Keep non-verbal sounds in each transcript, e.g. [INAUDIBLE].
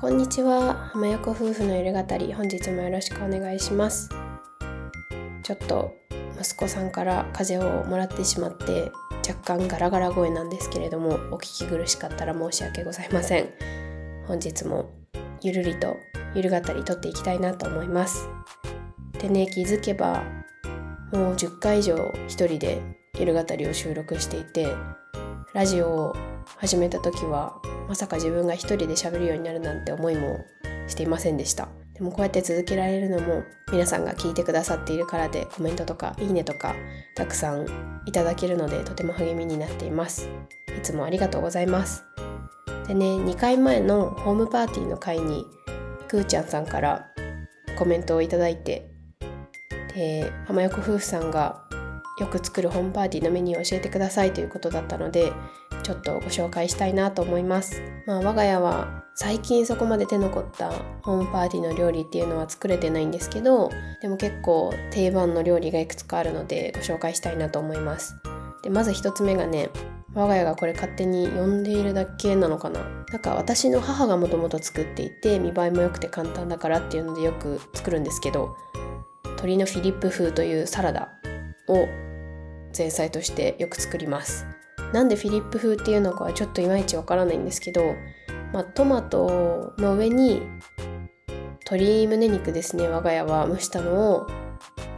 こんにちは。浜横夫婦のゆる語り。本日もよろしくお願いします。ちょっと息子さんから風邪をもらってしまって若干ガラガラ声なんですけれどもお聞き苦しかったら申し訳ございません。本日もゆるりとゆる語り撮っていきたいなと思います。でね気づけばもう10回以上一人でゆる語りを収録していてラジオを始めた時はまさか自分が一人で喋るようになるなんて思いもしていませんでした。でもこうやって続けられるのも皆さんが聞いてくださっているからでコメントとかいいねとかたくさんいただけるのでとても励みになっています。いつもありがとうございます。でね2回前のホームパーティーの回にくーちゃんさんからコメントをいただいてで浜横夫婦さんがよく作るホームパーティーのメニューを教えてくださいということだったのでちょっとご紹介したいなと思います。まあ我が家は最近そこまで手残ったホームパーティーの料理っていうのは作れてないんですけどでも結構定番の料理がいくつかあるのでご紹介したいなと思います。でまず1つ目がね我が家がこれ勝手に呼んでいるだけなのかななんか私の母がもともと作っていて見栄えも良くて簡単だからっていうのでよく作るんですけど鶏のフィリップ風というサラダを前菜としてよく作りますなんでフィリップ風っていうのかはちょっといまいちわからないんですけど、まあ、トマトの上に鶏胸肉ですね我が家は蒸したのを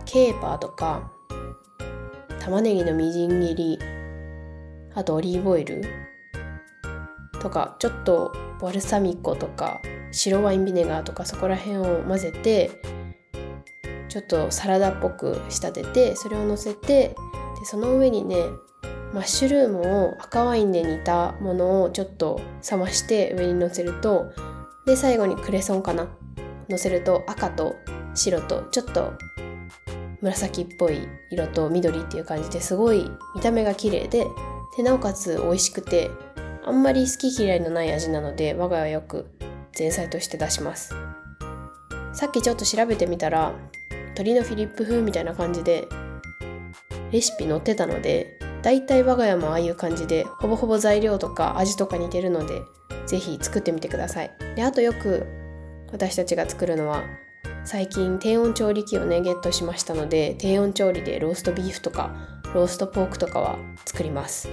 ケーパーとか玉ねぎのみじん切りあとオリーブオイルとかちょっとバルサミコとか白ワインビネガーとかそこら辺を混ぜてちょっとサラダっぽく仕立ててそれをのせてでその上にねマッシュルームを赤ワインで煮たものをちょっと冷まして上にのせるとで最後にクレソンかな。のせると赤と白とちょっと紫っぽい色と緑っていう感じですごい見た目が綺麗ででなおかつ美味しくてあんまり好き嫌いのない味なので我が家はよく前菜として出します。さっきちょっと調べてみたら鶏のフィリップ風みたいな感じでレシピ載ってたのでだいたい我が家もああいう感じでほぼほぼ材料とか味とか似てるので是非作ってみてください。であとよく私たちが作るのは最近低温調理器をねゲットしましたので低温調理でローストビーフとかローストポークとかは作ります、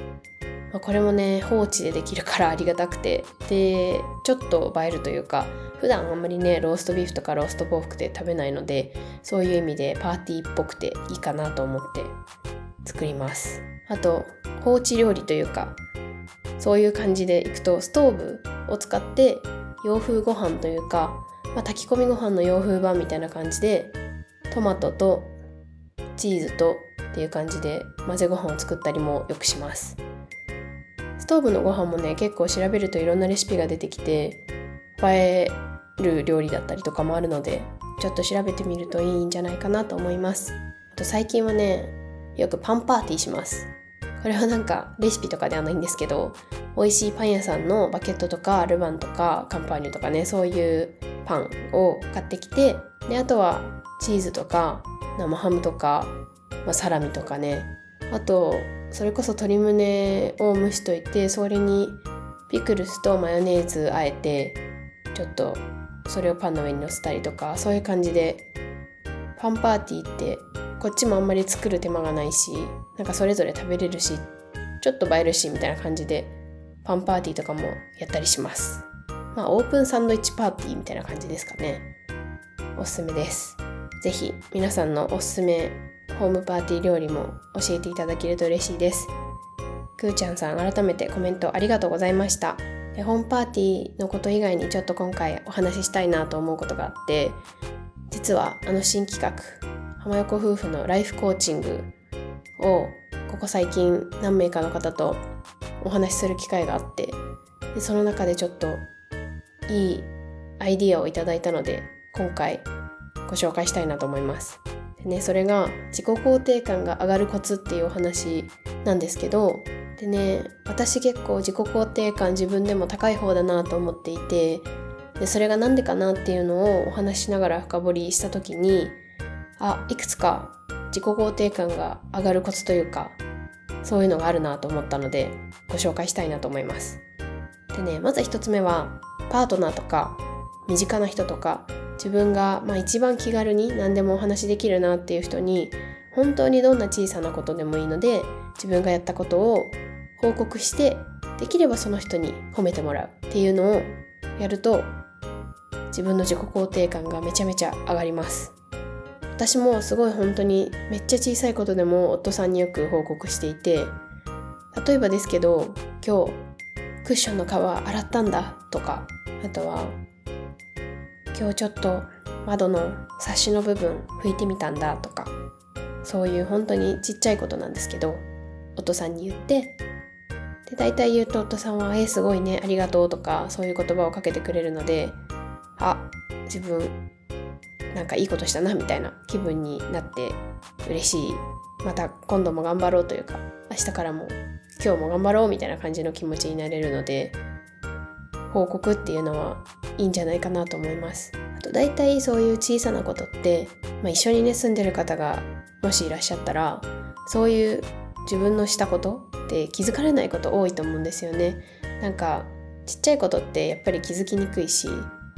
まあ、これもね放置でできるから [LAUGHS] ありがたくて。でちょっと映えるというか普段あんまりねローストビーフとかローストポークって食べないのでそういう意味でパーティーっぽくていいかなと思って。作ります。あと放置料理というかそういう感じでいくとストーブを使って洋風ご飯というか、まあ、炊き込みご飯の洋風版みたいな感じでトマトとチーズとっていう感じで混ぜご飯を作ったりもよくします。ストーブのご飯もね結構調べるといろんなレシピが出てきて映える料理だったりとかもあるのでちょっと調べてみるといいんじゃないかなと思います。あと最近はねよくパンパーティーします。これはなんかレシピとかではないんですけど美味しいパン屋さんのバケットとかルバンとかカンパーニュとかねそういうパンを買ってきてであとはチーズとか生ハムとか、まあ、サラミとかね。あとそれこそ鶏胸を蒸しといてそれにピクルスとマヨネーズあえてちょっとそれをパンの上にのせたりとかそういう感じでパンパーティーってこっちもあんまり作る手間がないしなんかそれぞれ食べれるしちょっと映えるしみたいな感じでパンパーティーとかもやったりします。まあオープンサンドイッチパーティーみたいな感じですかね。おすすめです。是非皆さんのおすすめホームパーティー料理も教えていただけると嬉しいです。くーちゃんさん改めてコメントありがとうございました。ホームパーティーのこと以外にちょっと今回お話ししたいなと思うことがあって実はあの新企画浜横夫婦のライフコーチングをここ最近何名かの方とお話しする機会があってでその中でちょっといいアイディアをいただいたので今回ご紹介したいなと思います。でね、それが自己肯定感が上がるコツっていうお話なんですけどでね私結構自己肯定感自分でも高い方だなと思っていてでそれが何でかなっていうのをお話ししながら深掘りした時にあいくつか自己肯定感が上がるコツというかそういうのがあるなと思ったのでご紹介したいなと思います。でねまず1つ目はパートナーとか身近な人とか自分がまあ一番気軽に何でもお話しできるなっていう人に本当にどんな小さなことでもいいので自分がやったことを報告してできればその人に褒めてもらうっていうのをやると自分の自己肯定感がめちゃめちゃ上がります私もすごい本当にめっちゃ小さいことでも夫さんによく報告していて例えばですけど今日クッションの皮洗ったんだとかあとは今日ちょっと窓のサッシの部分拭いてみたんだとかそういう本当にちっちゃいことなんですけど夫さんに言ってで大体言うと夫さんは「えー、すごいねありがとう」とかそういう言葉をかけてくれるのであ自分なんかいいことしたなみたいな気分になって嬉しい。また今度も頑張ろうというか明日からも今日も頑張ろうみたいな感じの気持ちになれるので報告っていうのはいいんじゃないかなと思います。あと大体そういう小さなことって、まあ、一緒にね住んでる方がもしいらっしゃったらそういう自分のしたことって気づかれないこと多いと思うんですよね。なんかちっちゃいことってやっぱり気づきにくいし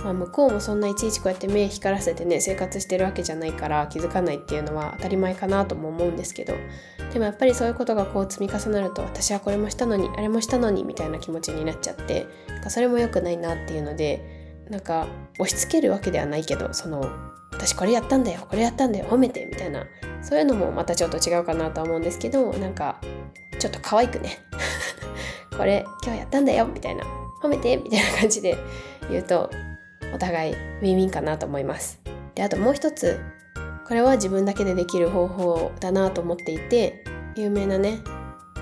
まあ、向こうもそんないちいちこうやって目光らせてね生活してるわけじゃないから気づかないっていうのは当たり前かなとも思うんですけど。でもやっぱりそういうことがこう積み重なると私はこれもしたのにあれもしたのにみたいな気持ちになっちゃってなんかそれも良くないなっていうのでなんか押し付けるわけではないけどその私これやったんだよこれやったんだよ褒めてみたいな。そういうのもまたちょっと違うかなとは思うんですけどなんかちょっと可愛くね。[LAUGHS] これ今日やったんだよみたいな。褒めてみたいな感じで言うとお互いウィンウィンかなと思います。であともう一つこれは自分だけでできる方法だなと思っていて有名なね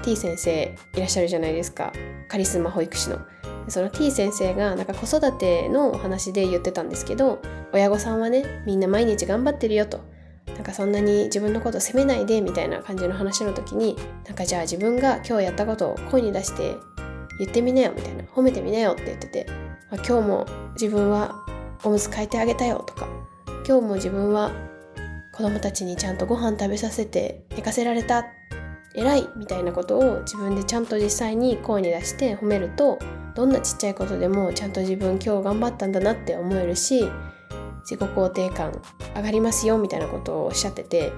T 先生いらっしゃるじゃないですかカリスマ保育士の。その T 先生がなんか子育てのお話で言ってたんですけど親御さんはねみんな毎日頑張ってるよとなんかそんなに自分のこと責めないでみたいな感じの話の時になんかじゃあ自分が今日やったことを声に出して言ってみなよみたいな。褒めてみなよって言ってて。今日も自分はおむつ替えてあげたよとか。今日も自分は子供たちにちゃんとご飯食べさせて寝かせられた。偉いみたいなことを自分でちゃんと実際に声に出して褒めるとどんなちっちゃいことでもちゃんと自分今日頑張ったんだなって思えるし自己肯定感上がりますよみたいなことをおっしゃってて。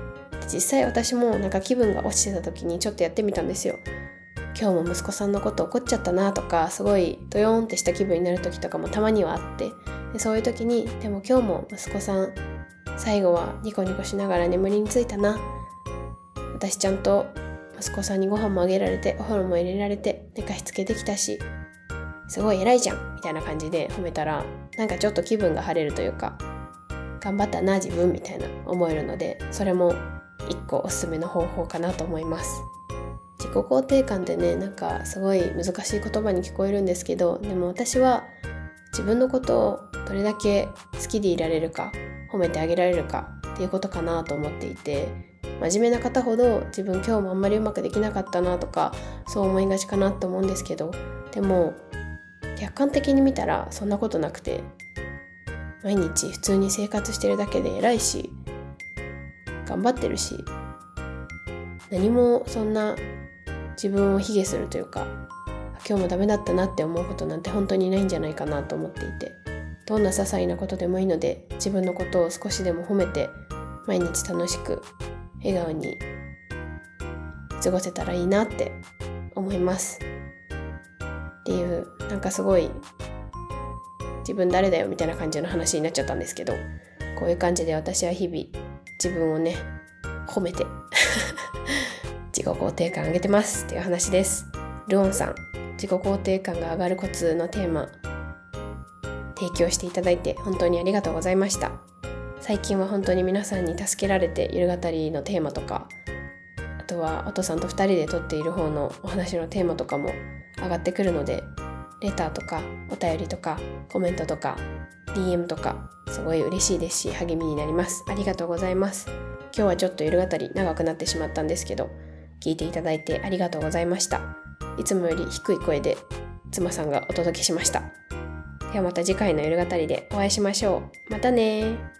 実際私もなんか気分が落ちてた時にちょっとやってみたんですよ。今日も息子さんのこと怒っちゃったなとかすごいドヨーンってした気分になる時とかもたまにはあってでそういう時にでも今日も息子さん最後はニコニコしながら眠りについたな私ちゃんと息子さんにご飯もあげられてお風呂も入れられて寝かしつけできたしすごい偉いじゃんみたいな感じで褒めたらなんかちょっと気分が晴れるというか頑張ったな自分みたいな思えるのでそれも一個おすすめの方法かなと思います。自己肯定感ってねなんかすごい難しい言葉に聞こえるんですけどでも私は自分のことをどれだけ好きでいられるか褒めてあげられるかっていうことかなと思っていて真面目な方ほど自分今日もあんまりうまくできなかったなとかそう思いがちかなと思うんですけどでも客観的に見たらそんなことなくて毎日普通に生活してるだけで偉いし頑張ってるし何もそんな自分を卑下するというか今日もダメだったなって思うことなんて本当にないんじゃないかなと思っていてどんな些細なことでもいいので自分のことを少しでも褒めて毎日楽しく笑顔に過ごせたらいいなって思います。っていうなんかすごい自分誰だよみたいな感じの話になっちゃったんですけどこういう感じで私は日々自分をね褒めて [LAUGHS] 自己肯定感上げてますっていう話です。ルオンさん、自己肯定感が上がるコツのテーマ、提供していただいて本当にありがとうございました。最近は本当に皆さんに助けられて、ゆる語りのテーマとか、あとはお父さんと2人で撮っている方のお話のテーマとかも上がってくるので、レターとかお便りとかコメントとか DM とかすごい嬉しいですし励みになります。ありがとうございます。今日はちょっとゆる語り長くなってしまったんですけど聞いていただいてありがとうございました。いつもより低い声で妻さんがお届けしました。ではまた次回の夜語りでお会いしましょう。またね